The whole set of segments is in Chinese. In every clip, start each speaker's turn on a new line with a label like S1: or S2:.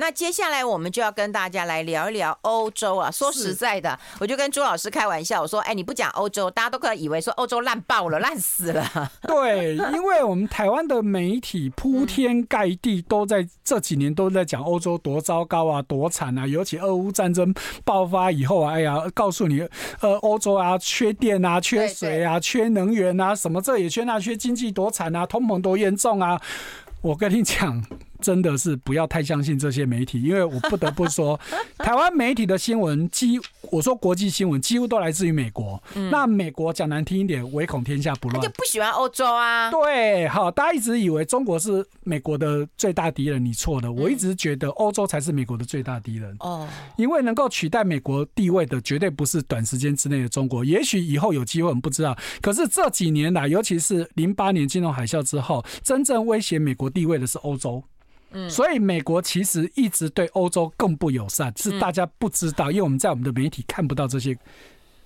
S1: 那接下来我们就要跟大家来聊一聊欧洲啊。说实在的，我就跟朱老师开玩笑，我说：“哎，你不讲欧洲，大家都可能以为说欧洲烂爆了、烂死了。”
S2: 对，因为我们台湾的媒体铺天盖地都在这几年都在讲欧洲多糟糕啊、多惨啊。尤其俄乌战争爆发以后啊，哎呀，告诉你，呃，欧洲啊，缺电啊、缺水啊、缺能源啊，什么这也缺那缺，经济多惨啊，通膨多严重啊。我跟你讲。真的是不要太相信这些媒体，因为我不得不说，台湾媒体的新闻，几我说国际新闻几乎都来自于美国。嗯、那美国讲难听一点，唯恐天下不乱，他
S1: 就不喜欢欧洲啊。
S2: 对，好，大家一直以为中国是美国的最大敌人，你错了。我一直觉得欧洲才是美国的最大敌人。哦、嗯，因为能够取代美国地位的，绝对不是短时间之内的中国。也许以后有机会，我们不知道。可是这几年来，尤其是零八年金融海啸之后，真正威胁美国地位的是欧洲。所以美国其实一直对欧洲更不友善，是大家不知道，因为我们在我们的媒体看不到这些，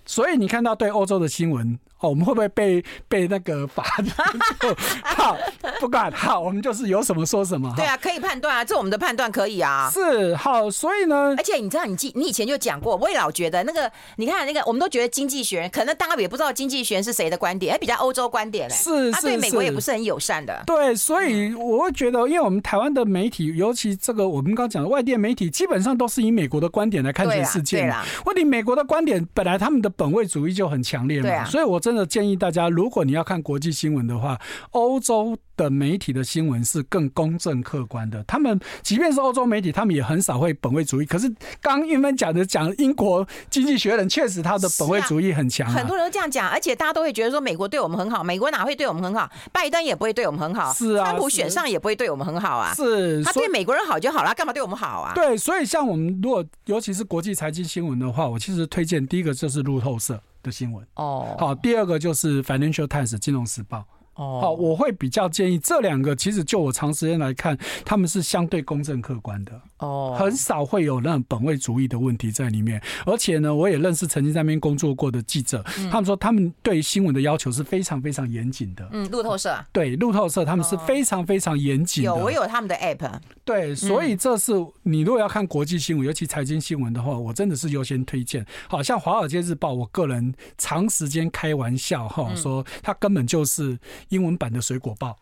S2: 所以你看到对欧洲的新闻哦。我们会不会被 被那个罚？好，不管好，我们就是有什么说什么。
S1: 对啊，可以判断啊，这我们的判断可以啊。
S2: 是好，所以呢，
S1: 而且你知道，你记你以前就讲过，我也老觉得那个，你看那个，我们都觉得经济学人可能大家也不知道经济学人是谁的观点，还比较欧洲观点嘞。
S2: 是，
S1: 他对美国也不是很友善的。
S2: 对，所以我会觉得，因为我们台湾的媒体，尤其这个我们刚讲的外电媒体，基本上都是以美国的观点来看这个世界。对啦。问题美国的观点本来他们的本位主义就很强烈嘛。啊。所以我真的建议大家。如果你要看国际新闻的话，欧洲的媒体的新闻是更公正客观的。他们即便是欧洲媒体，他们也很少会本位主义。可是刚英芬讲的讲英国经济学人，确实他的本位主义很强啊。
S1: 很多人都这样讲，而且大家都会觉得说美国对我们很好，美国哪会对我们很好？拜登也不会对我们很好，是啊，川普选上也不会对我们很好啊。
S2: 是，
S1: 他对美国人好就好了，干嘛对我们好啊？
S2: 对，所以像我们如果尤其是国际财经新闻的话，我其实推荐第一个就是路透社的新闻哦，好，第二个就是 Financial Times 金融时报。哦，好，我会比较建议这两个，其实就我长时间来看，他们是相对公正客观的。哦，很少会有那种本位主义的问题在里面。而且呢，我也认识曾经在那边工作过的记者，嗯、他们说他们对新闻的要求是非常非常严谨的。
S1: 嗯，路透社。
S2: 对，路透社他们是非常非常严谨的。
S1: 有，我有他们的 app。
S2: 对，所以这是你如果要看国际新闻，尤其财经新闻的话，我真的是优先推荐。好像《华尔街日报》，我个人长时间开玩笑哈，说他根本就是。英文版的水果报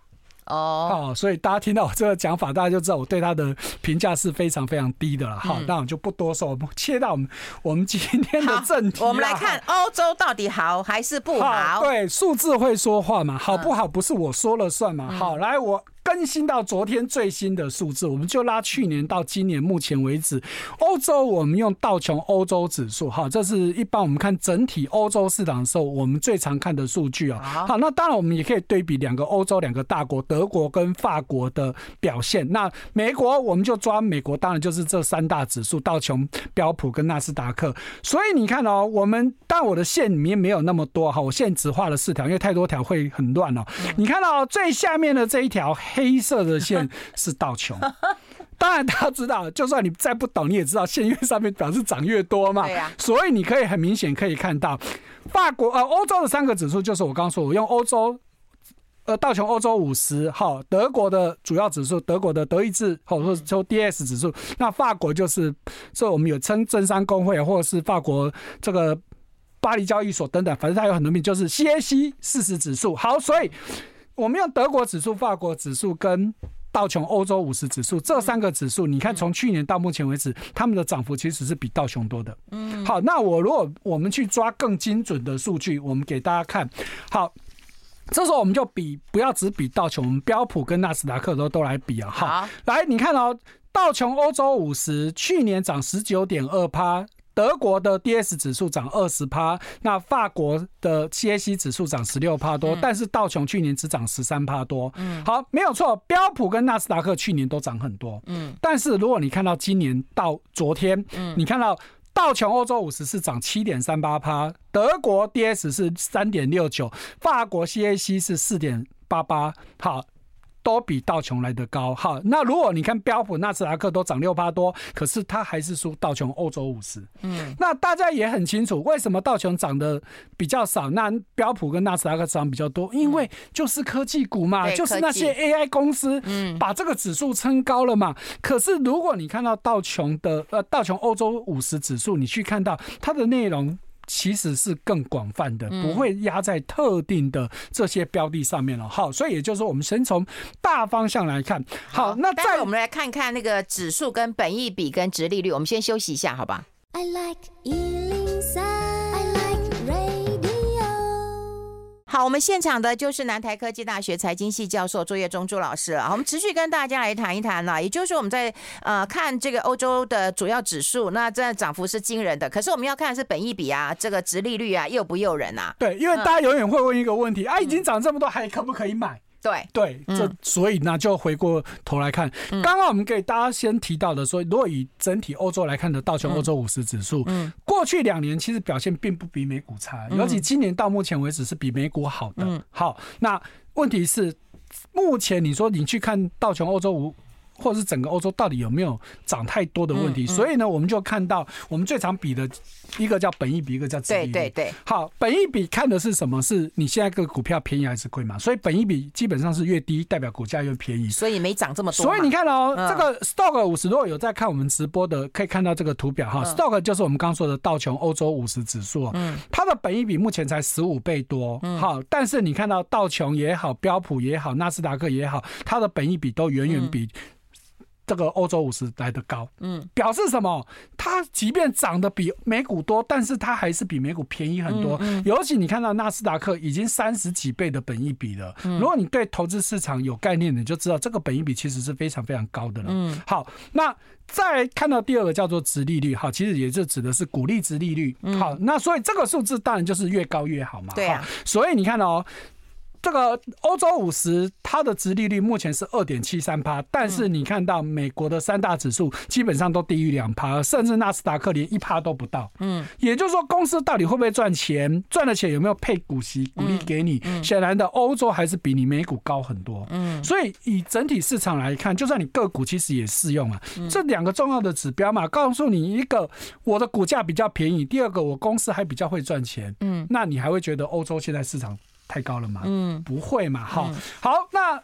S2: 哦，oh. 所以大家听到我这个讲法，大家就知道我对他的评价是非常非常低的了。好，那我就不多说，我们切到我们我们今天的正题。
S1: 我们来看欧洲到底好还是不好？
S2: 好，对，数字会说话嘛？好不好？不是我说了算嘛？好，来我。更新到昨天最新的数字，我们就拉去年到今年目前为止，欧洲我们用道琼欧洲指数，哈，这是一般我们看整体欧洲市场的时候，我们最常看的数据啊。好，那当然我们也可以对比两个欧洲两个大国，德国跟法国的表现。那美国我们就抓美国，当然就是这三大指数，道琼、标普跟纳斯达克。所以你看哦，我们但我的线里面没有那么多哈，我现在只画了四条，因为太多条会很乱哦。你看到最下面的这一条。黑色的线是道琼，当然大家知道，就算你再不懂，你也知道线越上面表示涨越多嘛。对呀，所以你可以很明显可以看到，法国呃欧洲的三个指数就是我刚刚说，我用欧洲呃道琼欧洲五十号，德国的主要指数，德国的德意志或者说 DS 指数，那法国就是，所以我们有称政商工会或者是法国这个巴黎交易所等等，反正它有很多名，就是 CAC 四十指数。好，所以。我们用德国指数、法国指数跟道琼欧洲五十指数这三个指数，你看从去年到目前为止，他们的涨幅其实是比道琼多的。嗯，好，那我如果我们去抓更精准的数据，我们给大家看。好，这时候我们就比，不要只比道琼，我们标普跟纳斯达克都都来比啊。好，来，你看哦，道琼欧洲五十去年涨十九点二趴。德国的 DS 指数涨二十趴，那法国的 CAC 指数涨十六趴多，但是道琼去年只涨十三趴多。嗯，好，没有错，标普跟纳斯达克去年都涨很多。嗯，但是如果你看到今年到昨天，嗯，你看到道琼欧洲五十是涨七点三八趴，德国 DS 是三点六九，法国 CAC 是四点八八。好。都比道琼来的高，好，那如果你看标普、纳斯达克都涨六趴多，可是它还是输道琼欧洲五十。嗯，那大家也很清楚，为什么道琼涨得比较少，那标普跟纳斯达克涨比较多？因为就是科技股嘛，就是那些 AI 公司，嗯，把这个指数撑高了嘛。可是如果你看到道琼的呃道琼欧洲五十指数，你去看到它的内容。其实是更广泛的，不会压在特定的这些标的上面了。好，所以也就是说，我们先从大方向来看。好，那再
S1: 我们来看看那个指数跟本益比跟值利率。我们先休息一下，好吧？I like 好，我们现场的就是南台科技大学财经系教授朱业忠朱老师了。我们持续跟大家来谈一谈呢，也就是我们在呃看这个欧洲的主要指数，那这涨幅是惊人的。可是我们要看的是本益比啊，这个值利率啊，诱不诱人啊？
S2: 对，因为大家永远会问一个问题啊，已经涨这么多，还可不可以买？
S1: 对。
S2: 对，这所以呢，就回过头来看，刚刚我们给大家先提到的说，如果以整体欧洲来看的道琼欧洲五十指数，过去两年其实表现并不比美股差，尤其今年到目前为止是比美股好的。好，那问题是，目前你说你去看道琼欧洲五。或者是整个欧洲到底有没有涨太多的问题？所以呢，我们就看到我们最常比的一个叫本益比，一个叫殖利率。
S1: 对对对。好，
S2: 本益比看的是什么？是你现在个股票便宜还是贵嘛？所以本益比基本上是越低，代表股价越便宜。
S1: 所以没涨这么多。
S2: 所以你看哦，这个 Stock 五十，如果有在看我们直播的，可以看到这个图表哈。Stock 就是我们刚刚说的道琼欧洲五十指数，嗯，它的本益比目前才十五倍多，好，但是你看到道琼也好，标普也好，纳斯达克也好，它的本益比都远远比。这个欧洲五十来的高，嗯，表示什么？它即便涨得比美股多，但是它还是比美股便宜很多。尤其你看到纳斯达克已经三十几倍的本益比了。如果你对投资市场有概念，你就知道这个本益比其实是非常非常高的了。嗯，好，那再看到第二个叫做值利率，哈，其实也就指的是股利值利率。好，那所以这个数字当然就是越高越好嘛。对啊，所以你看哦。这个欧洲五十，它的殖利率目前是二点七三趴，但是你看到美国的三大指数基本上都低于两趴，甚至纳斯达克连一趴都不到。嗯，也就是说，公司到底会不会赚钱？赚了钱有没有配股息股利给你？显然的，欧洲还是比你美股高很多。嗯，所以以整体市场来看，就算你个股其实也适用啊。这两个重要的指标嘛，告诉你一个我的股价比较便宜，第二个我公司还比较会赚钱。嗯，那你还会觉得欧洲现在市场太高了嘛？嗯，不会嘛。好，好，那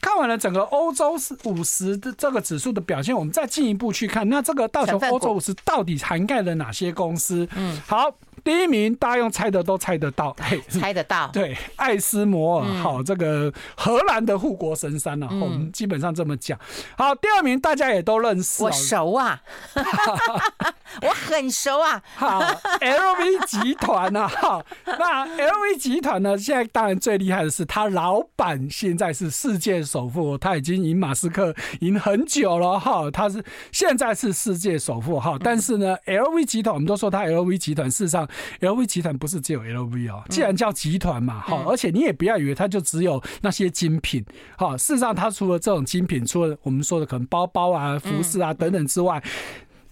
S2: 看完了整个欧洲是五十的这个指数的表现，我们再进一步去看，那这个道琼欧洲五十到底涵盖了哪些公司？嗯，好。第一名，大家用猜的都猜得到，
S1: 猜得到，
S2: 对，艾斯摩尔，好，这个荷兰的护国神山啊，我们基本上这么讲。好，第二名大家也都认识，
S1: 我熟啊，我很熟啊。
S2: 好，LV 集团啊，好，那 LV 集团呢，现在当然最厉害的是，他老板现在是世界首富，他已经赢马斯克赢很久了哈，他是现在是世界首富哈，但是呢，LV 集团我们都说他 LV 集团事实上。LV 集团不是只有 LV 哦，既然叫集团嘛，好，而且你也不要以为它就只有那些精品，好，事实上它除了这种精品，除了我们说的可能包包啊、服饰啊等等之外。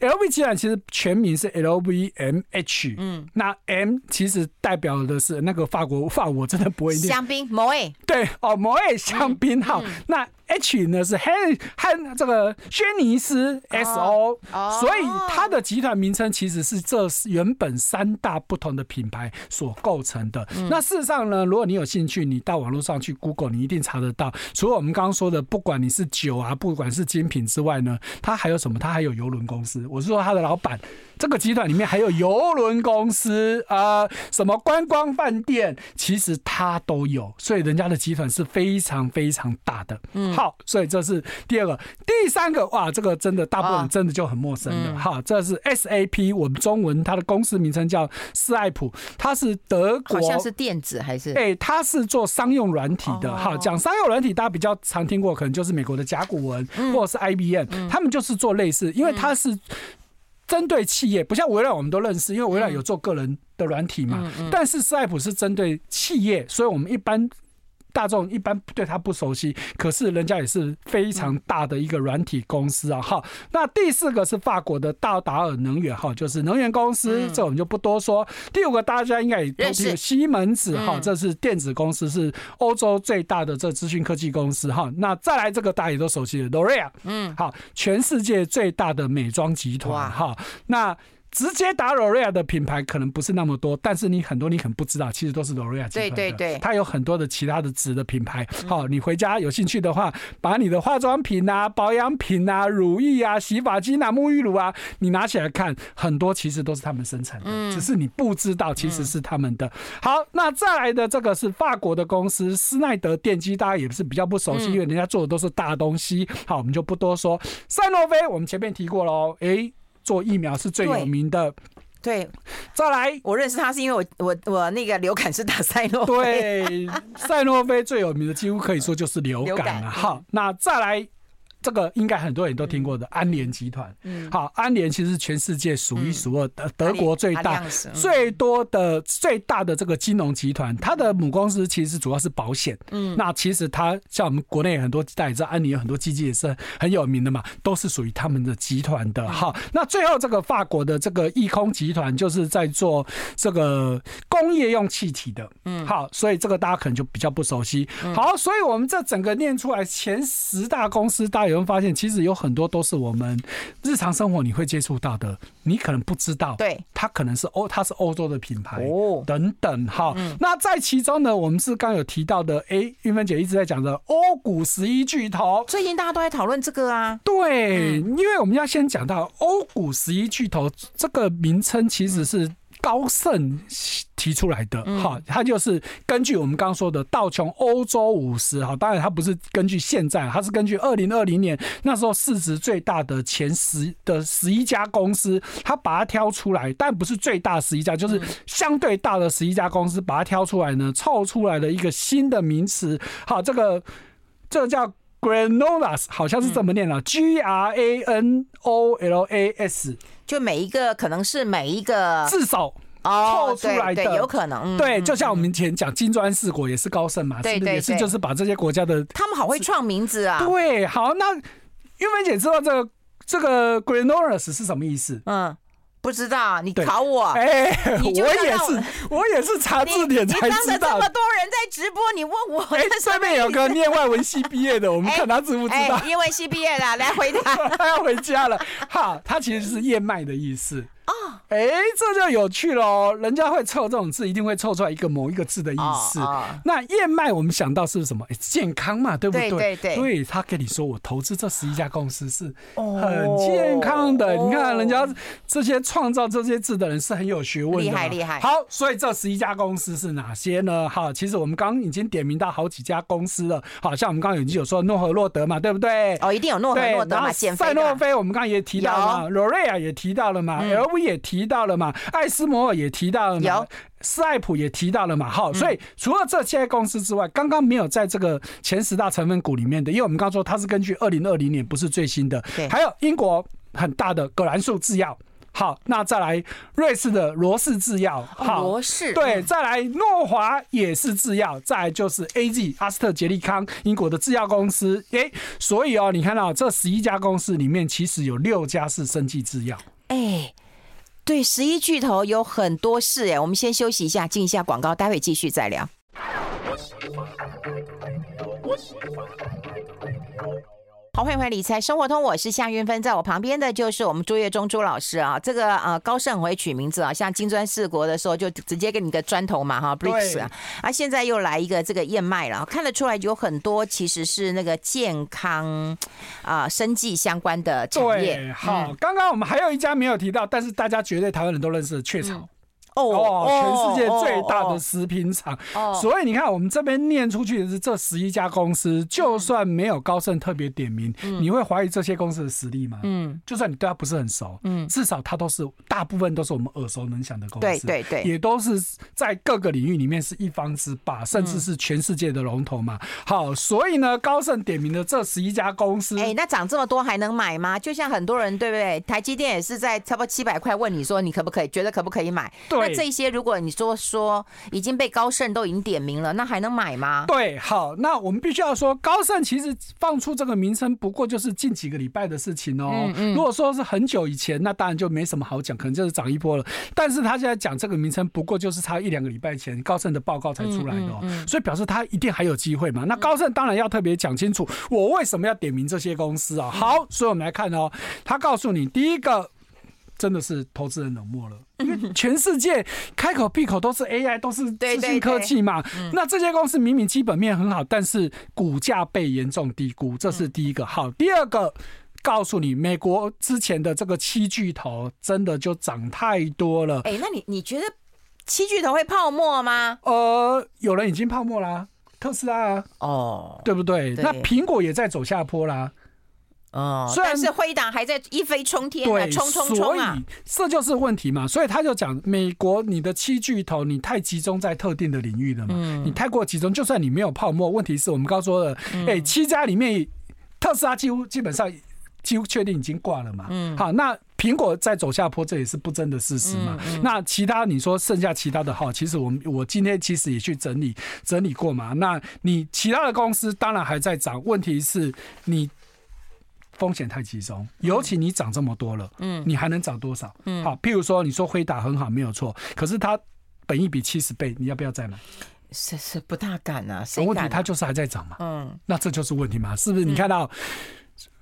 S2: LV 集团其实全名是 LVMH，嗯，那 M 其实代表的是那个法国法我真的不会念。
S1: 香槟 Moet
S2: 对哦 Moet 香槟好，那 H 呢是 Hen Hen 这个轩尼斯 S O，所以它的集团名称其实是这原本三大不同的品牌所构成的。那事实上呢，如果你有兴趣，你到网络上去 Google，你一定查得到。除了我们刚刚说的，不管你是酒啊，不管是精品之外呢，它还有什么？它还有游轮公司。我是说，他的老板，这个集团里面还有游轮公司啊、呃，什么观光饭店，其实他都有，所以人家的集团是非常非常大的。嗯，好，所以这是第二个，第三个哇，这个真的大部分人真的就很陌生了。哈、哦，这是 SAP，我们中文它的公司名称叫斯爱普，它是德国，好
S1: 像是电子还是？
S2: 哎，它是做商用软体的。哈、哦，讲商用软体，大家比较常听过，可能就是美国的甲骨文或者是 IBM，他们就是做类似，因为它是。针对企业，不像微软我们都认识，因为微软有做个人的软体嘛。嗯嗯嗯、但是斯爱普是针对企业，所以我们一般。大众一般对它不熟悉，可是人家也是非常大的一个软体公司啊。好，那第四个是法国的道达尔能源，哈，就是能源公司，这我们就不多说。第五个大家应该也都听西门子，哈，这是电子公司，是欧洲最大的这资讯科技公司，哈。那再来这个大家也都熟悉的 L'Oreal，嗯，好，全世界最大的美妆集团，哈，那。直接打 L'Oréal 的品牌可能不是那么多，但是你很多你可能不知道，其实都是 L'Oréal 集团的。对对对，它有很多的其他的子的品牌。好，你回家有兴趣的话，把你的化妆品啊、保养品啊、乳液啊、洗发精啊、沐浴乳啊，你拿起来看，很多其实都是他们生产的，只是你不知道其实是他们的。好，那再来的这个是法国的公司施耐德电机，大家也是比较不熟悉，因为人家做的都是大东西。好，我们就不多说。赛诺菲，我们前面提过喽，哎。做疫苗是最有名的，
S1: 对。
S2: 再来，
S1: 我认识他是因为我我我那个流感是打赛诺
S2: 菲，对，赛诺菲最有名的几乎可以说就是流感 了。好，那再来。这个应该很多人都听过的安联集团，嗯，好，安联其实是全世界数一数二的德国最大、最多的、最大的这个金融集团。它的母公司其实主要是保险，嗯，那其实它像我们国内很多大家也知道，安联有很多基金也是很有名的嘛，都是属于他们的集团的。好，那最后这个法国的这个易空集团就是在做这个工业用气体的，嗯，好，所以这个大家可能就比较不熟悉。好，所以我们这整个念出来前十大公司，大家有。我们发现，其实有很多都是我们日常生活你会接触到的，你可能不知道。对，它可能是欧，它是欧洲的品牌哦，等等。哈，那在其中呢，我们是刚有提到的，哎，玉芬姐一直在讲的欧股十一巨头，
S1: 最近大家都在讨论这个啊。
S2: 对，因为我们要先讲到欧股十一巨头这个名称，其实是。高盛提出来的，哈，它就是根据我们刚刚说的道琼欧洲五十，哈，当然它不是根据现在，它是根据二零二零年那时候市值最大的前十的十一家公司，它把它挑出来，但不是最大十一家，就是相对大的十一家公司把它挑出来呢，凑出来的一个新的名词，好，这个这个叫 Granolas，好像是这么念了，G R A N O L A S。
S1: 就每一个可能是每一个
S2: 至少凑出来的，
S1: 有可能
S2: 对，就像我们以前讲金砖四国也是高盛嘛，对也是就是把这些国家的，
S1: 他们好会创名字啊。
S2: 对，好，那玉芬姐知道这个这个 Granollers 是什么意思？嗯。
S1: 不知道，你考我？
S2: 哎，我也是，我也是查字典才知道。
S1: 这么多人在直播，你问我？
S2: 哎，上面有个念外文系毕业的，我们看他知不知道？
S1: 英文系毕业的，来回答。
S2: 他要回家了。好，他其实是燕麦的意思。啊，哎，这就有趣喽！人家会凑这种字，一定会凑出来一个某一个字的意思。那燕麦，我们想到是什么？健康嘛，对不对？对对对。他跟你说，我投资这十一家公司是很健康的。你看，人家这些创造这些字的人是很有学问的。厉害厉害。好，所以这十一家公司是哪些呢？哈，其实我们刚刚已经点名到好几家公司了。好像我们刚刚已经有说诺和洛德嘛，对不对？
S1: 哦，一定有诺和诺德嘛。
S2: 赛诺菲，我们刚刚也提到了嘛，L'Oréal 也提到了嘛，LV。也提到了嘛，艾斯摩尔也提到了嘛，斯艾普也提到了嘛，好，所以除了这些公司之外，刚刚没有在这个前十大成分股里面的，因为我们刚刚说它是根据二零二零年，不是最新的，还有英国很大的葛兰素制药，好，那再来瑞士的罗氏制药，好，罗氏对，再来诺华也是制药，再来就是 A G 阿斯特捷利康英国的制药公司，诶，所以哦，你看到这十一家公司里面，其实有六家是生技制药，哎。
S1: 对，十一巨头有很多事哎，我们先休息一下，进一下广告，待会继续再聊。好，欢迎回来理财生活通，我是夏云芬，在我旁边的就是我们朱月忠朱老师啊。这个呃高盛很会取名字啊，像金砖四国的时候就直接给你个砖头嘛哈，BRICS 啊，啊现在又来一个这个燕麦了，看得出来有很多其实是那个健康啊生计相关的产业。
S2: 对，好，刚刚我们还有一家没有提到，但是大家绝对台湾人都认识的雀巢。哦，全世界最大的食品厂。
S1: 哦，
S2: 所以你看，我们这边念出去的是这十一家公司，就算没有高盛特别点名，你会怀疑这些公司的实力吗？嗯，就算你对他不是很熟，嗯，至少他都是大部分都是我们耳熟能详的公司，
S1: 对对对，
S2: 也都是在各个领域里面是一方之霸，甚至是全世界的龙头嘛。好，所以呢，高盛点名的这十一家公司，
S1: 哎，那涨这么多还能买吗？就像很多人对不对？台积电也是在差不多七百块问你说你可不可以，觉得可不可以买？对，那这些如果你说说已经被高盛都已经点名了，那还能买吗？
S2: 对，好，那我们必须要说，高盛其实放出这个名称不过就是近几个礼拜的事情哦。嗯嗯。如果说是很久以前，那当然就没什么好讲，可能就是涨一波了。但是他现在讲这个名称，不过就是差一两个礼拜前高盛的报告才出来的。所以表示他一定还有机会嘛。那高盛当然要特别讲清楚，我为什么要点名这些公司啊？好，所以我们来看哦，他告诉你，第一个。真的是投资人冷漠了，因为全世界开口闭口都是 AI，都是资讯科技嘛。那这些公司明明基本面很好，但是股价被严重低估，这是第一个。好，第二个，告诉你，美国之前的这个七巨头真的就涨太多了。
S1: 哎，那你你觉得七巨头会泡沫吗？
S2: 呃，有人已经泡沫啦，特斯拉啊，哦，对不对？那苹果也在走下坡啦。
S1: 哦，虽然是辉达还在一飞冲天，对，冲冲冲啊！
S2: 所以这就是问题嘛。所以他就讲，美国你的七巨头，你太集中在特定的领域了嘛。嗯，你太过集中，就算你没有泡沫，问题是我们刚说的，哎，七家里面，特斯拉几乎基本上几乎确定已经挂了嘛。嗯，好，那苹果在走下坡，这也是不争的事实嘛。那其他你说剩下其他的好，其实我们我今天其实也去整理整理过嘛。那你其他的公司当然还在涨，问题是你。风险太集中，尤其你涨这么多了，嗯，你还能涨多少？嗯，好，譬如说你说辉达很好，没有错，可是它本益比七十倍，你要不要再买？
S1: 是是不大敢啊，
S2: 什么问题？它就是还在涨嘛，嗯，那这就是问题嘛，是不是？你看到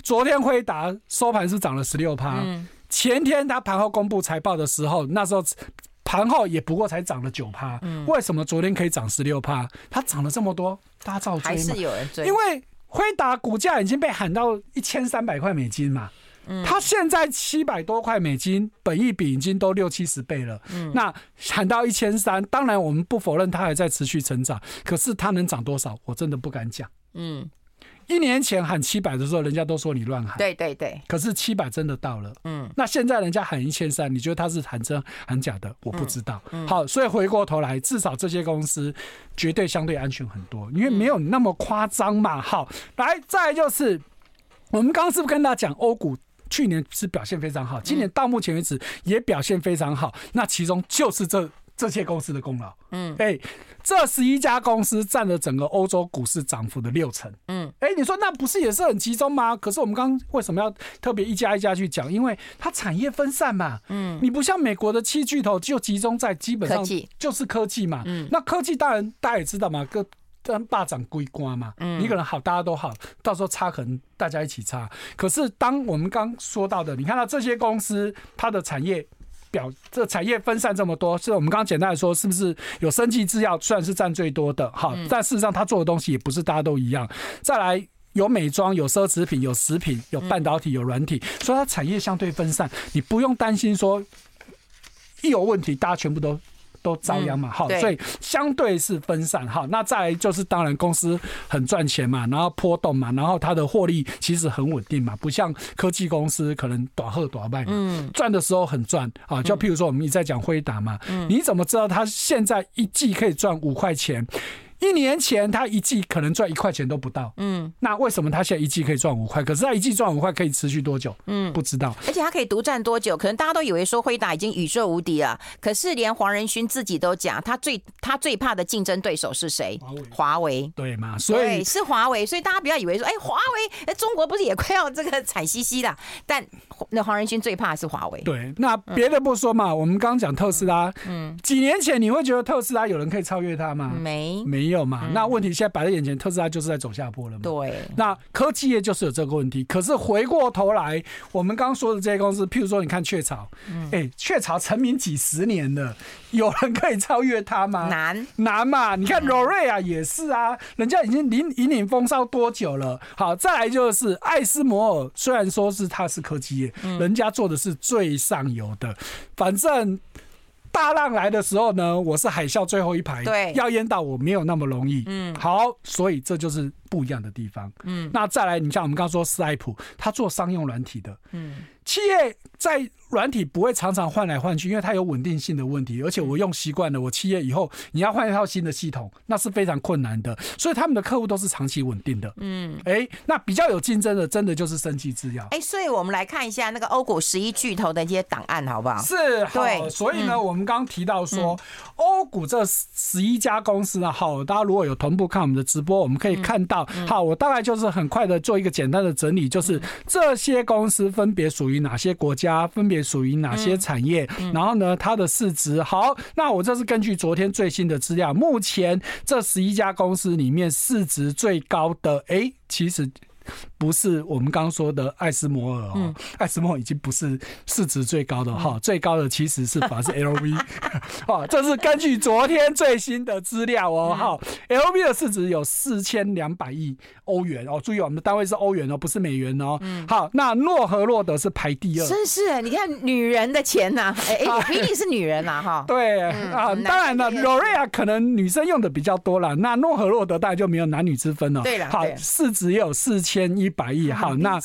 S2: 昨天辉达收盘是涨了十六趴，嗯前天它盘后公布财报的时候，那时候盘后也不过才涨了九趴，嗯为什么昨天可以涨十六趴？它涨了这么多，大家照追
S1: 还是有人追，
S2: 因为。辉达股价已经被喊到一千三百块美金嘛，嗯，它现在七百多块美金，本益比已经都六七十倍了，嗯，那喊到一千三，当然我们不否认它还在持续成长，可是它能涨多少，我真的不敢讲，嗯。一年前喊七百的时候，人家都说你乱喊。
S1: 对对对。
S2: 可是七百真的到了。嗯。那现在人家喊一千三，你觉得他是喊真喊假的？我不知道。嗯。好，所以回过头来，至少这些公司绝对相对安全很多，因为没有那么夸张嘛。好，来，再来就是我们刚刚是不是跟大家讲，欧股去年是表现非常好，今年到目前为止也表现非常好。那其中就是这。这些公司的功劳，嗯，哎，这十一家公司占了整个欧洲股市涨幅的六成，嗯，哎，你说那不是也是很集中吗？可是我们刚刚为什么要特别一家一家去讲？因为它产业分散嘛，嗯，你不像美国的七巨头就集中在基本上就是科技嘛，嗯，那科技当然大家也知道嘛，跟跟霸掌归瓜嘛，嗯，你可能好大家都好，到时候差可能大家一起差。可是当我们刚说到的，你看到这些公司它的产业。表这产业分散这么多，是我们刚刚简单的说，是不是有生技制药虽然是占最多的？哈，但事实上他做的东西也不是大家都一样。再来有美妆、有奢侈品、有食品、有半导体、有软体，所以它产业相对分散，你不用担心说一有问题，大家全部都。都遭殃嘛，好，所以相对是分散哈。那再来就是，当然公司很赚钱嘛，然后波动嘛，然后它的获利其实很稳定嘛，不像科技公司可能短喝短卖嗯，赚的时候很赚啊。就譬如说我们一直在讲辉达嘛，你怎么知道它现在一季可以赚五块钱？一年前他一季可能赚一块钱都不到，嗯，那为什么他现在一季可以赚五块？可是他一季赚五块可以持续多久？嗯，不知道。
S1: 而且他可以独占多久？可能大家都以为说辉达已经宇宙无敌了，可是连黄仁勋自己都讲，他最他最怕的竞争对手是谁？华为。华为。对嘛？所以是华为。所以大家不要以为说，哎，华为，哎，中国不是也快要这个惨兮兮的？但那黄仁勋最怕的是华为。
S2: 对，那别的不说嘛，我们刚刚讲特斯拉，嗯，几年前你会觉得特斯拉有人可以超越他吗？
S1: 没，
S2: 没。没有嘛？那问题现在摆在眼前，特斯拉就是在走下坡了嘛。
S1: 对。
S2: 那科技业就是有这个问题。可是回过头来，我们刚刚说的这些公司，譬如说，你看雀巢，哎，雀巢成名几十年了，有人可以超越它吗？
S1: 难
S2: 难嘛。你看罗瑞啊也是啊，人家已经引引领风骚多久了？好，再来就是艾斯摩尔，虽然说是它是科技业，人家做的是最上游的，反正。大浪来的时候呢，我是海啸最后一排，
S1: 对，
S2: 要淹到我没有那么容易。
S1: 嗯，
S2: 好，所以这就是不一样的地方。嗯，那再来，你像我们刚刚说斯爱普，他做商用软体的，嗯，企业在。软体不会常常换来换去，因为它有稳定性的问题，而且我用习惯了，我企业以后你要换一套新的系统，那是非常困难的。所以他们的客户都是长期稳定的。嗯，哎、欸，那比较有竞争的，真的就是生技制药。
S1: 哎、欸，所以我们来看一下那个欧股十一巨头的一些档案，好不好？
S2: 是，对。所以呢，嗯、我们刚刚提到说，欧股这十一家公司呢，好，大家如果有同步看我们的直播，我们可以看到，好，我大概就是很快的做一个简单的整理，就是这些公司分别属于哪些国家，分别属于哪些。产业，然后呢，它的市值好。那我这是根据昨天最新的资料，目前这十一家公司里面市值最高的，哎，其实。不是我们刚刚说的艾斯摩尔哦，艾斯摩尔已经不是市值最高的哈，最高的其实是反而是 LV 哦，这是根据昨天最新的资料哦哈，LV 的市值有四千两百亿欧元哦，注意我们的单位是欧元哦，不是美元哦。好，那诺和洛德是排第二，
S1: 真是你看女人的钱呐，哎哎，比你是女人呐哈。对
S2: 啊，当然了，L'Oréal 可能女生用的比较多了，那诺和洛德当然就没有男女之分了。
S1: 对了，
S2: 好，市值也有四千。千一百亿，好，那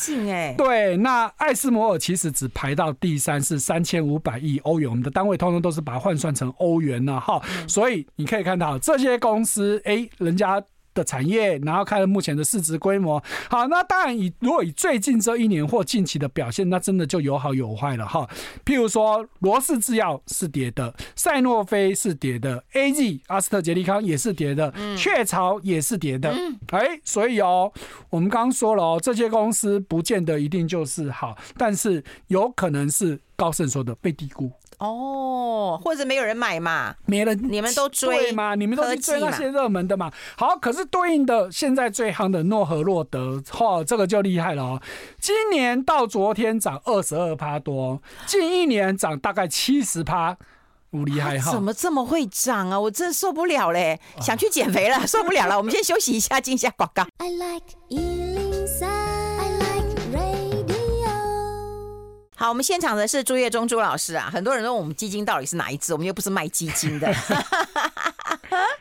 S2: 对，那艾斯摩尔其实只排到第三，是三千五百亿欧元。我们的单位通通都是把它换算成欧元了，哈，所以你可以看到这些公司，哎，人家。的产业，然后看目前的市值规模。好，那当然以如果以最近这一年或近期的表现，那真的就有好有坏了哈。譬如说，罗氏制药是跌的，赛诺菲是跌的，A G 阿斯特捷利康也是跌的，雀巢也是跌的。哎，所以哦，我们刚刚说了哦，这些公司不见得一定就是好，但是有可能是高盛说的被低估。
S1: 哦，或者没有人买嘛？
S2: 没人，
S1: 你们都追
S2: 嘛？你们都去追那些热门的嘛？好，可是对应的现在最夯的诺和洛德，嚯，这个就厉害了哦！今年到昨天涨二十二趴多，近一年涨大概七十趴，不厉害哈？
S1: 怎么这么会涨啊？我真受不了嘞，想去减肥了，受不了了。我们先休息一下，进一下广告。I like 好，我们现场的是朱业忠朱老师啊，很多人问我们基金到底是哪一支，我们又不是卖基金的。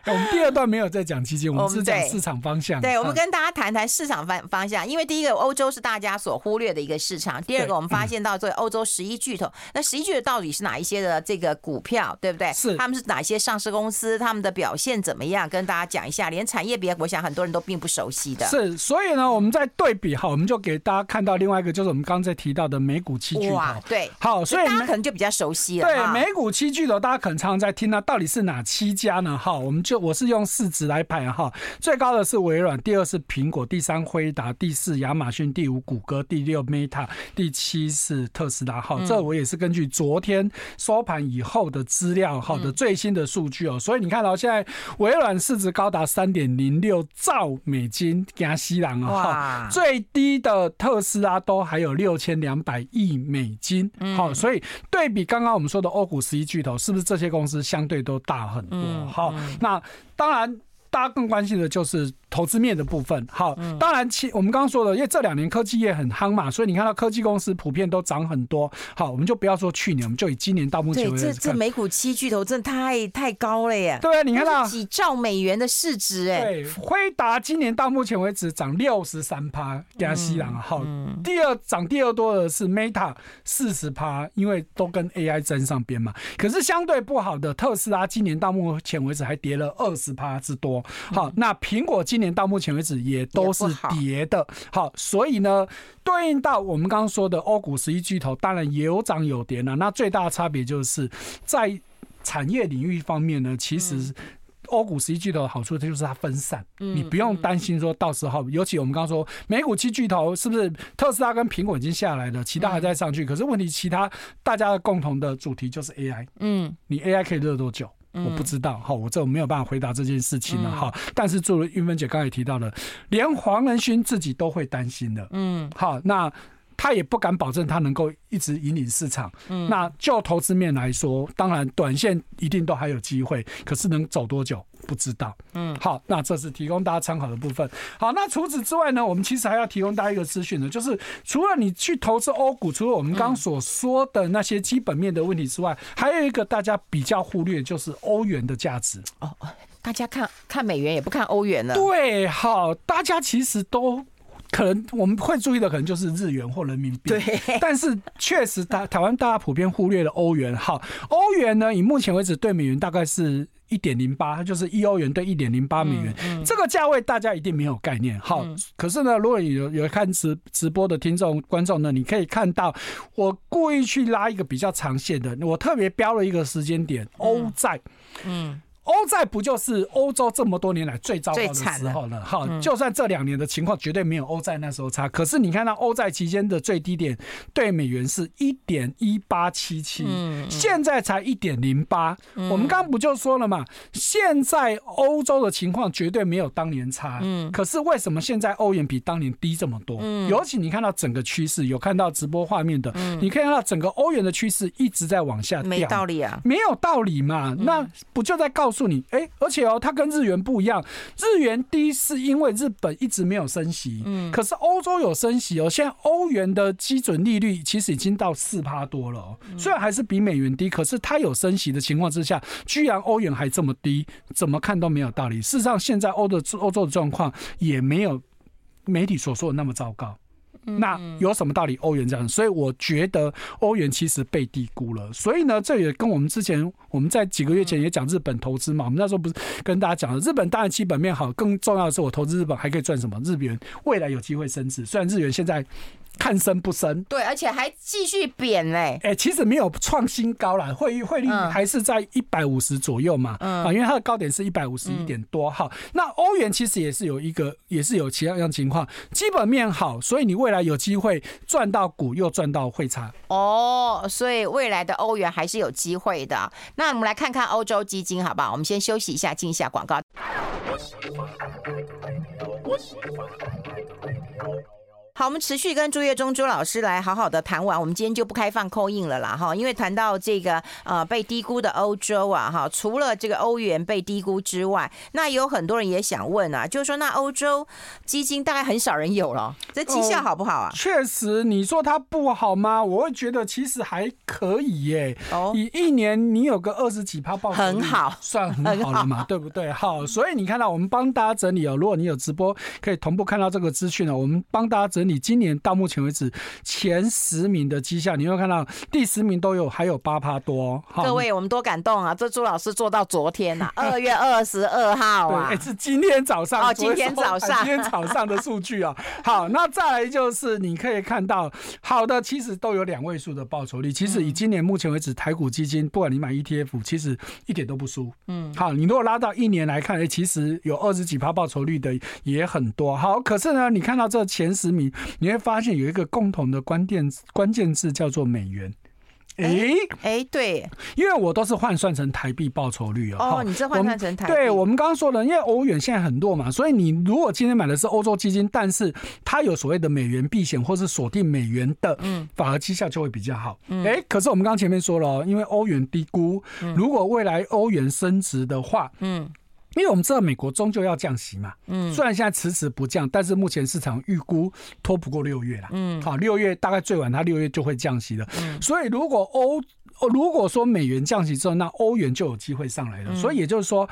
S2: 我们第二段没有在讲基金，我们是讲市场方向。
S1: 对，我们跟大家谈谈市场方方向，因为第一个欧洲是大家所忽略的一个市场，第二个我们发现到作为欧洲十一巨头，那十一巨头到底是哪一些的这个股票，对不对？是，他们是哪些上市公司，他们的表现怎么样？跟大家讲一下，连产业别，我想很多人都并不熟悉的。
S2: 是，所以呢，我们在对比哈，我们就给大家看到另外一个，就是我们刚刚在提到的美股七巨头。
S1: 对，
S2: 好，所以
S1: 大家可能就比较熟悉了。
S2: 对，美股七巨头，大家可能常常在听，到到底是哪七家呢？哈，我们就我是用市值来排哈，最高的是微软，第二是苹果，第三辉达，第四亚马逊，第五谷歌，第六 Meta，第七是特斯拉。哈，这我也是根据昨天收盘以后的资料，哈的最新的数据哦。所以你看到现在微软市值高达三点零六兆美金，加西兰啊，最低的特斯拉都还有六千两百亿美金。好，所以对比刚刚我们说的欧股十一巨头，是不是这些公司相对都大很多？好，那。当然，大家更关心的就是。投资面的部分，好，当然其我们刚刚说的，因为这两年科技业很夯嘛，所以你看到科技公司普遍都涨很多。好，我们就不要说去年，我们就以今年到目前为止，
S1: 这这美股七巨头真的太太高了耶！
S2: 对啊，你看到
S1: 几兆美元的市值哎。
S2: 对，辉达今年到目前为止涨六十三趴，加西朗好，第二涨第二多的是 Meta 四十趴，因为都跟 AI 沾上边嘛。可是相对不好的特斯拉今年到目前为止还跌了二十趴之多。好，那苹果今年到目前为止也都是跌的，好，所以呢，对应到我们刚刚说的欧股十一巨头，当然也有涨有跌呢。那最大的差别就是在产业领域方面呢，其实欧股十一巨头的好处就是它分散，你不用担心说到时候，尤其我们刚刚说美股七巨头是不是特斯拉跟苹果已经下来了，其他还在上去，可是问题其他大家的共同的主题就是 AI，嗯，你 AI 可以热多久？我不知道哈，我这我没有办法回答这件事情了哈。但是，作为玉芬姐刚才提到的，连黄仁勋自己都会担心的。嗯，好，那他也不敢保证他能够一直引领市场。嗯，那就投资面来说，当然短线一定都还有机会，可是能走多久不知道。嗯，好，那这是提供大家参考的部分。好，那除此之外呢，我们其实还要提供大家一个资讯呢，就是除了你去投资欧股，除了我们刚刚所说的那些基本面的问题之外，还有一个大家比较忽略，就是欧元的价值。
S1: 哦，大家看看美元也不看欧元了。
S2: 对，好，大家其实都。可能我们会注意的可能就是日元或人民币，
S1: 对。
S2: 但是确实，台台湾大家普遍忽略了欧元。好，欧元呢，以目前为止对美元大概是一点零八，就是一欧元兑一点零八美元。嗯嗯、这个价位大家一定没有概念。好，嗯、可是呢，如果有有看直直播的听众观众呢，你可以看到我故意去拉一个比较长线的，我特别标了一个时间点，欧债。嗯。嗯欧债不就是欧洲这么多年来最糟糕的时候了？哈，就算这两年的情况绝对没有欧债那时候差，可是你看到欧债期间的最低点对美元是一点一八七七，现在才一点零八。我们刚刚不就说了嘛？现在欧洲的情况绝对没有当年差，可是为什么现在欧元比当年低这么多？尤其你看到整个趋势，有看到直播画面的，你可以看到整个欧元的趋势一直在往下掉，
S1: 没道理啊，
S2: 没有道理嘛？那不就在告诉？诉你哎，而且哦，它跟日元不一样。日元低是因为日本一直没有升息，嗯，可是欧洲有升息哦。现在欧元的基准利率其实已经到四趴多了，哦虽然还是比美元低，可是它有升息的情况之下，居然欧元还这么低，怎么看都没有道理。事实上，现在欧的欧洲的状况也没有媒体所说的那么糟糕。那有什么道理？欧元这样，所以我觉得欧元其实被低估了。所以呢，这也跟我们之前我们在几个月前也讲日本投资嘛，我们那时候不是跟大家讲了，日本当然基本面好，更重要的是我投资日本还可以赚什么？日元未来有机会升值，虽然日元现在。看升不升，
S1: 对，而且还继续贬嘞。
S2: 哎，其实没有创新高啦，汇汇率还是在一百五十左右嘛。嗯，啊，因为它的高点是一百五十一点多。好，那欧元其实也是有一个，也是有其他样情况，基本面好，所以你未来有机会赚到股，又赚到汇差。
S1: 哦，所以未来的欧元还是有机会的。那我们来看看欧洲基金，好不好？我们先休息一下，进一下广告。好，我们持续跟朱月忠朱老师来好好的谈完，我们今天就不开放 call in 了啦，哈，因为谈到这个呃被低估的欧洲啊，哈，除了这个欧元被低估之外，那有很多人也想问啊，就是说那欧洲基金大概很少人有了，这绩效好不好啊？
S2: 确实，你说它不好吗？我会觉得其实还可以耶。哦，以一年你有个二十几趴报酬，
S1: 很好，
S2: 算很好了嘛，对不对？好，所以你看到我们帮大家整理哦，如果你有直播可以同步看到这个资讯哦，我们帮大家整理。你今年到目前为止前十名的绩效，你会看到第十名都有还有八趴多。
S1: 各位，我们多感动啊！这朱老师做到昨天呐、啊，二月二十二号啊，
S2: 哎，是今天早上
S1: 哦，今天早上，
S2: 今天早上的数据啊。好，那再来就是你可以看到，好的，其实都有两位数的报酬率。其实以今年目前为止，台股基金不管你买 ETF，其实一点都不输。嗯，好，你如果拉到一年来看，哎，其实有二十几趴报酬率的也很多。好，可是呢，你看到这前十名。你会发现有一个共同的关键关键字叫做美元，哎、欸、
S1: 哎、欸，对，
S2: 因为我都是换算成台币报酬率哦。
S1: 哦，你这换算成台币？
S2: 对，我们刚刚说了，因为欧元现在很弱嘛，所以你如果今天买的是欧洲基金，但是它有所谓的美元避险或是锁定美元的，嗯，反而绩效就会比较好。哎、嗯，可是我们刚刚前面说了，因为欧元低估，如果未来欧元升值的话，嗯。因为我们知道美国终究要降息嘛，嗯，虽然现在迟迟不降，但是目前市场预估拖不过六月了，嗯，好，六月大概最晚它六月就会降息了，嗯，所以如果欧，如果说美元降息之后，那欧元就有机会上来了，所以也就是说。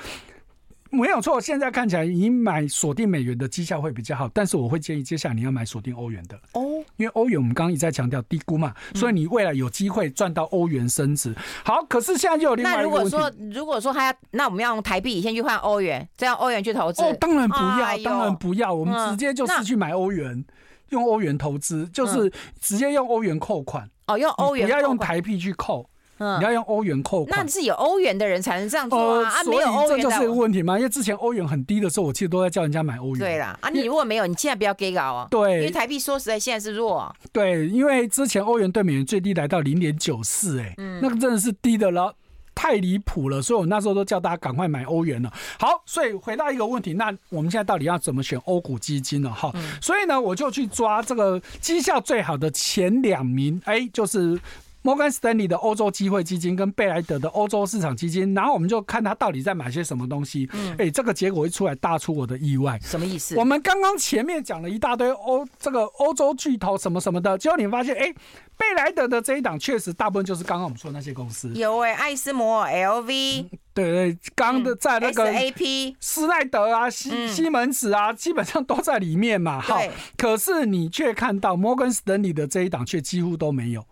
S2: 没有错，现在看起来你买锁定美元的绩效会比较好，但是我会建议接下来你要买锁定欧元的。哦，因为欧元我们刚刚一再强调低估嘛，所以你未来有机会赚到欧元升值。好，可是现在就有另外一个问题。那如果说
S1: 如果说他要，那我们要用台币先去换欧元，再用欧元去投资？
S2: 哦，当然不要，当然不要，我们直接就是去买欧元，用欧元投资，就是直接用欧元扣款。
S1: 哦，用欧元，
S2: 不要用台币去扣。你要用欧元扣款，
S1: 那是有欧元的人才能这样做啊！
S2: 啊没有欧元这就是一个问题嘛。因为之前欧元很低的时候，我其实都在叫人家买欧元。
S1: 对啦，啊，你如果没有，你现在不要给搞哦。
S2: 对，
S1: 因为台币说实在现在是弱。
S2: 对，因为之前欧元对美元最低来到零点九四，哎，那个真的是低的了。太离谱了，所以我那时候都叫大家赶快买欧元了。好，所以回到一个问题，那我们现在到底要怎么选欧股基金呢？哈，所以呢，我就去抓这个绩效最好的前两名，哎，就是。摩根斯丹利的欧洲机会基金跟贝莱德的欧洲市场基金，然后我们就看他到底在买些什么东西。嗯，哎，这个结果一出来，大出我的意外。
S1: 什么意思？
S2: 我们刚刚前面讲了一大堆欧这个欧洲巨头什么什么的，结果你发现，哎，贝莱德的这一档确实大部分就是刚刚我们说的那些公司。
S1: 有哎，艾斯摩尔、LV，
S2: 对对，刚的在那个
S1: SAP、
S2: 施耐德啊、西西门子啊，基本上都在里面嘛。好，可是你却看到摩根斯丹利的这一档却几乎都没有。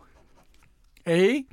S2: 哎，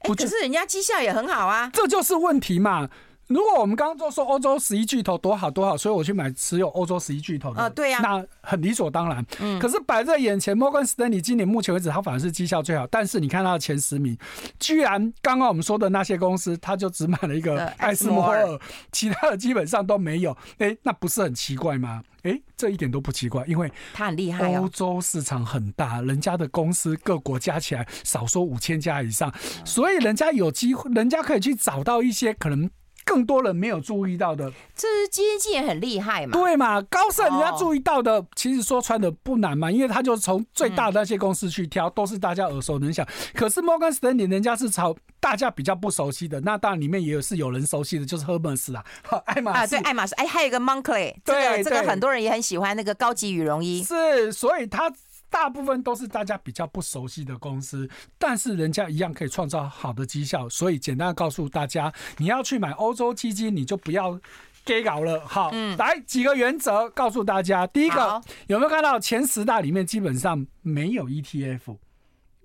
S1: 哎，可是人家绩效也很好啊，
S2: 这就是问题嘛。如果我们刚刚都说欧洲十一巨头多好多好，所以我去买持有欧洲十一巨头的，
S1: 啊，对呀，
S2: 那很理所当然。嗯，可是摆在眼前，摩根士丹利今年目前为止，它反而是绩效最好。但是你看它的前十名，居然刚刚我们说的那些公司，它就只买了一个艾斯摩尔，其他的基本上都没有。哎，那不是很奇怪吗？哎，这一点都不奇怪，因为
S1: 它很厉害。
S2: 欧洲市场很大，人家的公司各国加起来少说五千家以上，所以人家有机会，人家可以去找到一些可能。更多人没有注意到的，
S1: 这是基金经理也很厉害嘛？
S2: 对嘛？高盛人家注意到的，其实说穿的不难嘛，因为他就从最大的那些公司去挑，都是大家耳熟能详。可是摩根士丹利人家是朝大家比较不熟悉的，那当然里面也有是有人熟悉的，就是赫默斯啦，爱马仕啊，
S1: 对，爱马仕，哎，还有一个 Moncler，对，这个很多人也很喜欢那个高级羽绒衣，
S2: 是，所以他。大部分都是大家比较不熟悉的公司，但是人家一样可以创造好的绩效。所以简单的告诉大家，你要去买欧洲基金，你就不要给搞了。好，嗯，来几个原则告诉大家。第一个，有没有看到前十大里面基本上没有 ETF？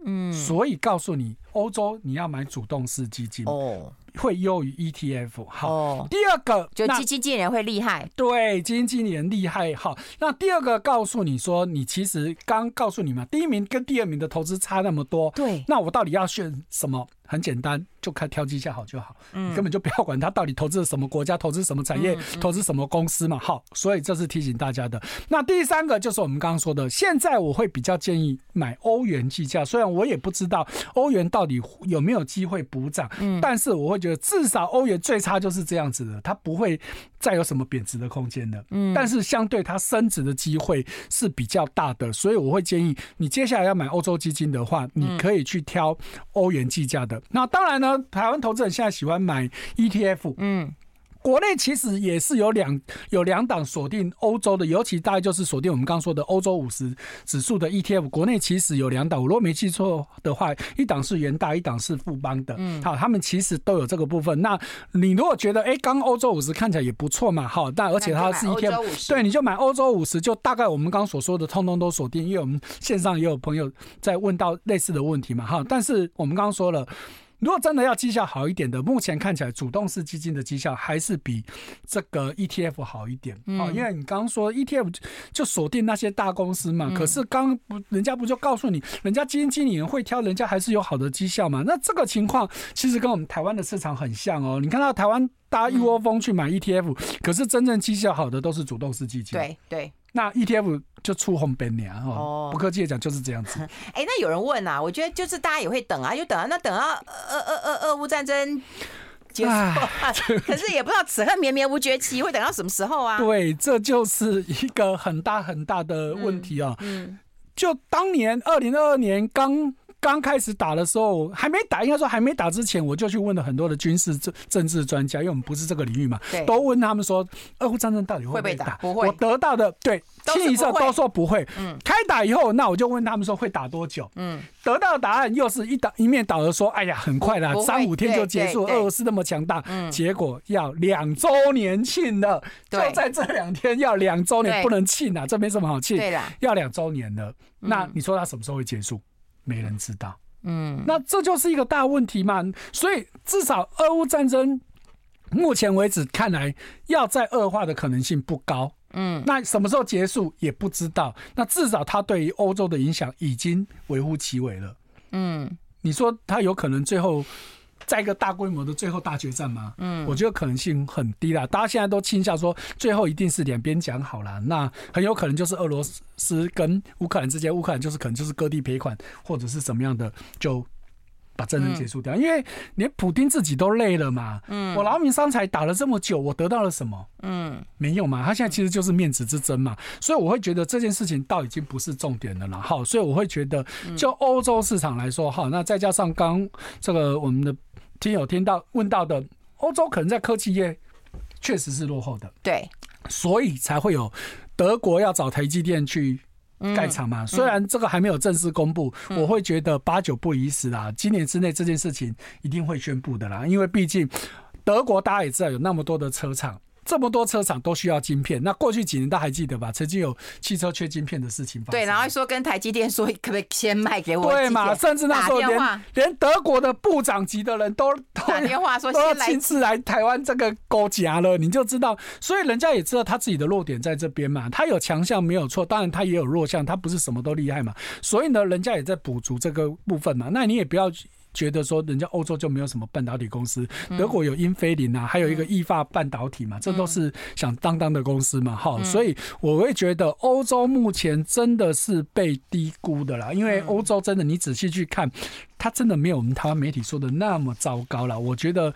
S2: 嗯，所以告诉你，欧洲你要买主动式基金哦。会优于 ETF。好，哦、第二个
S1: 就基金经理人会厉害。
S2: 对，基金经理人厉害。好，那第二个告诉你说，你其实刚告诉你们，第一名跟第二名的投资差那么多。对，那我到底要选什么？很简单，就看挑绩效好就好。嗯，你根本就不要管他到底投资什么国家，投资什么产业，投资什么公司嘛。好，所以这是提醒大家的。那第三个就是我们刚刚说的，现在我会比较建议买欧元计价，虽然我也不知道欧元到底有没有机会补涨，嗯，但是我会觉得至少欧元最差就是这样子的，它不会再有什么贬值的空间了。嗯，但是相对它升值的机会是比较大的，所以我会建议你接下来要买欧洲基金的话，你可以去挑欧元计价的。那当然呢，台湾投资人现在喜欢买 ETF，嗯。国内其实也是有两有两档锁定欧洲的，尤其大概就是锁定我们刚刚说的欧洲五十指数的 ETF。国内其实有两档，我如果没记错的话，一档是元大，一档是富邦的。嗯，好，他们其实都有这个部分。那你如果觉得哎，刚欧洲五十看起来也不错嘛，好，但而且它是 ETF，对，你就买欧洲五十，就大概我们刚刚所说的通通都锁定。因为我们线上也有朋友在问到类似的问题嘛，哈，但是我们刚刚说了。如果真的要绩效好一点的，目前看起来主动式基金的绩效还是比这个 ETF 好一点。嗯，因为你刚刚说 ETF 就锁定那些大公司嘛，可是刚不人家不就告诉你，人家基金经理人会挑，人家还是有好的绩效嘛？那这个情况其实跟我们台湾的市场很像哦。你看到台湾大家一窝蜂去买 ETF，可是真正绩效好的都是主动式基金。
S1: 对对。
S2: 那 ETF 就出红本年哦，不客气的讲就是这样子。
S1: 哎、欸，那有人问啊，我觉得就是大家也会等啊，就等啊，那等啊，俄俄俄俄乌战争结束，唉 可是也不知道此恨绵绵无绝期会等到什么时候啊？
S2: 对，这就是一个很大很大的问题啊。嗯，嗯就当年二零二二年刚。刚开始打的时候还没打，应该说还没打之前，我就去问了很多的军事政政治专家，因为我们不是这个领域嘛，都问他们说，俄乌战争到底会不会打？不会。我得到的对，清一色都说不会。嗯。开打以后，那我就问他们说会打多久？嗯。得到的答案又是一打一面倒的说，哎呀，很快啦，三五天就结束。俄罗斯那么强大，嗯。结果要两周年庆了，就在这两天要两周年，不能庆啊，这没什么好庆。要两周年了，那你说他什么时候会结束？没人知道，嗯，那这就是一个大问题嘛。所以至少俄乌战争目前为止看来要再恶化的可能性不高，嗯，那什么时候结束也不知道。那至少它对于欧洲的影响已经微乎其微了，嗯，你说它有可能最后？在一个大规模的最后大决战吗？嗯，我觉得可能性很低啦。大家现在都倾向说，最后一定是两边讲好了，那很有可能就是俄罗斯跟乌克兰之间，乌克兰就是可能就是割地赔款或者是怎么样的，就把战争结束掉，因为连普丁自己都累了嘛。嗯，我劳民伤财打了这么久，我得到了什么？嗯，没有嘛。他现在其实就是面子之争嘛。所以我会觉得这件事情倒已经不是重点了啦。好，所以我会觉得，就欧洲市场来说，好，那再加上刚这个我们的听友听到问到的，欧洲可能在科技业确实是落后的，
S1: 对，
S2: 所以才会有德国要找台积电去。盖厂嘛，虽然这个还没有正式公布，我会觉得八九不离十啦。今年之内这件事情一定会宣布的啦，因为毕竟德国大家也知道有那么多的车厂。这么多车厂都需要晶片，那过去几年大家还记得吧？曾经有汽车缺晶片的事情发生。
S1: 对，然后说跟台积电说，可不可以先卖给我？
S2: 对嘛？甚至那时候连连德国的部长级的人都
S1: 打电话说，
S2: 都要亲自来台湾这个勾夹了，你就知道。所以人家也知道他自己的弱点在这边嘛，他有强项没有错，当然他也有弱项，他不是什么都厉害嘛。所以呢，人家也在补足这个部分嘛。那你也不要。觉得说人家欧洲就没有什么半导体公司，德国有英飞凌啊，还有一个意法半导体嘛，这都是响当当的公司嘛，哈，所以我会觉得欧洲目前真的是被低估的啦，因为欧洲真的你仔细去看，它真的没有我们台湾媒体说的那么糟糕了。我觉得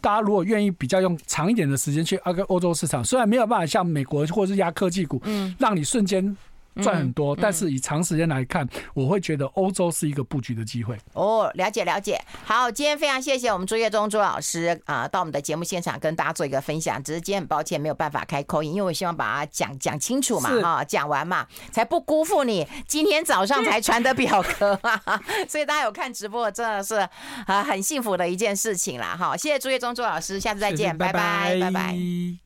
S2: 大家如果愿意比较用长一点的时间去那个欧洲市场，虽然没有办法像美国或者是压科技股，嗯。让你瞬间。赚很多，但是以长时间来看，我会觉得欧洲是一个布局的机会。
S1: 哦，了解了解。好，今天非常谢谢我们朱业忠朱老师啊，到我们的节目现场跟大家做一个分享。只是今天很抱歉没有办法开 call in，因为我希望把它讲讲清楚嘛，哈，讲完嘛，才不辜负你今天早上才传的表格嘛。所以大家有看直播，真的是啊很幸福的一件事情啦。好，谢谢朱业忠朱老师，下次再见，拜拜。拜拜。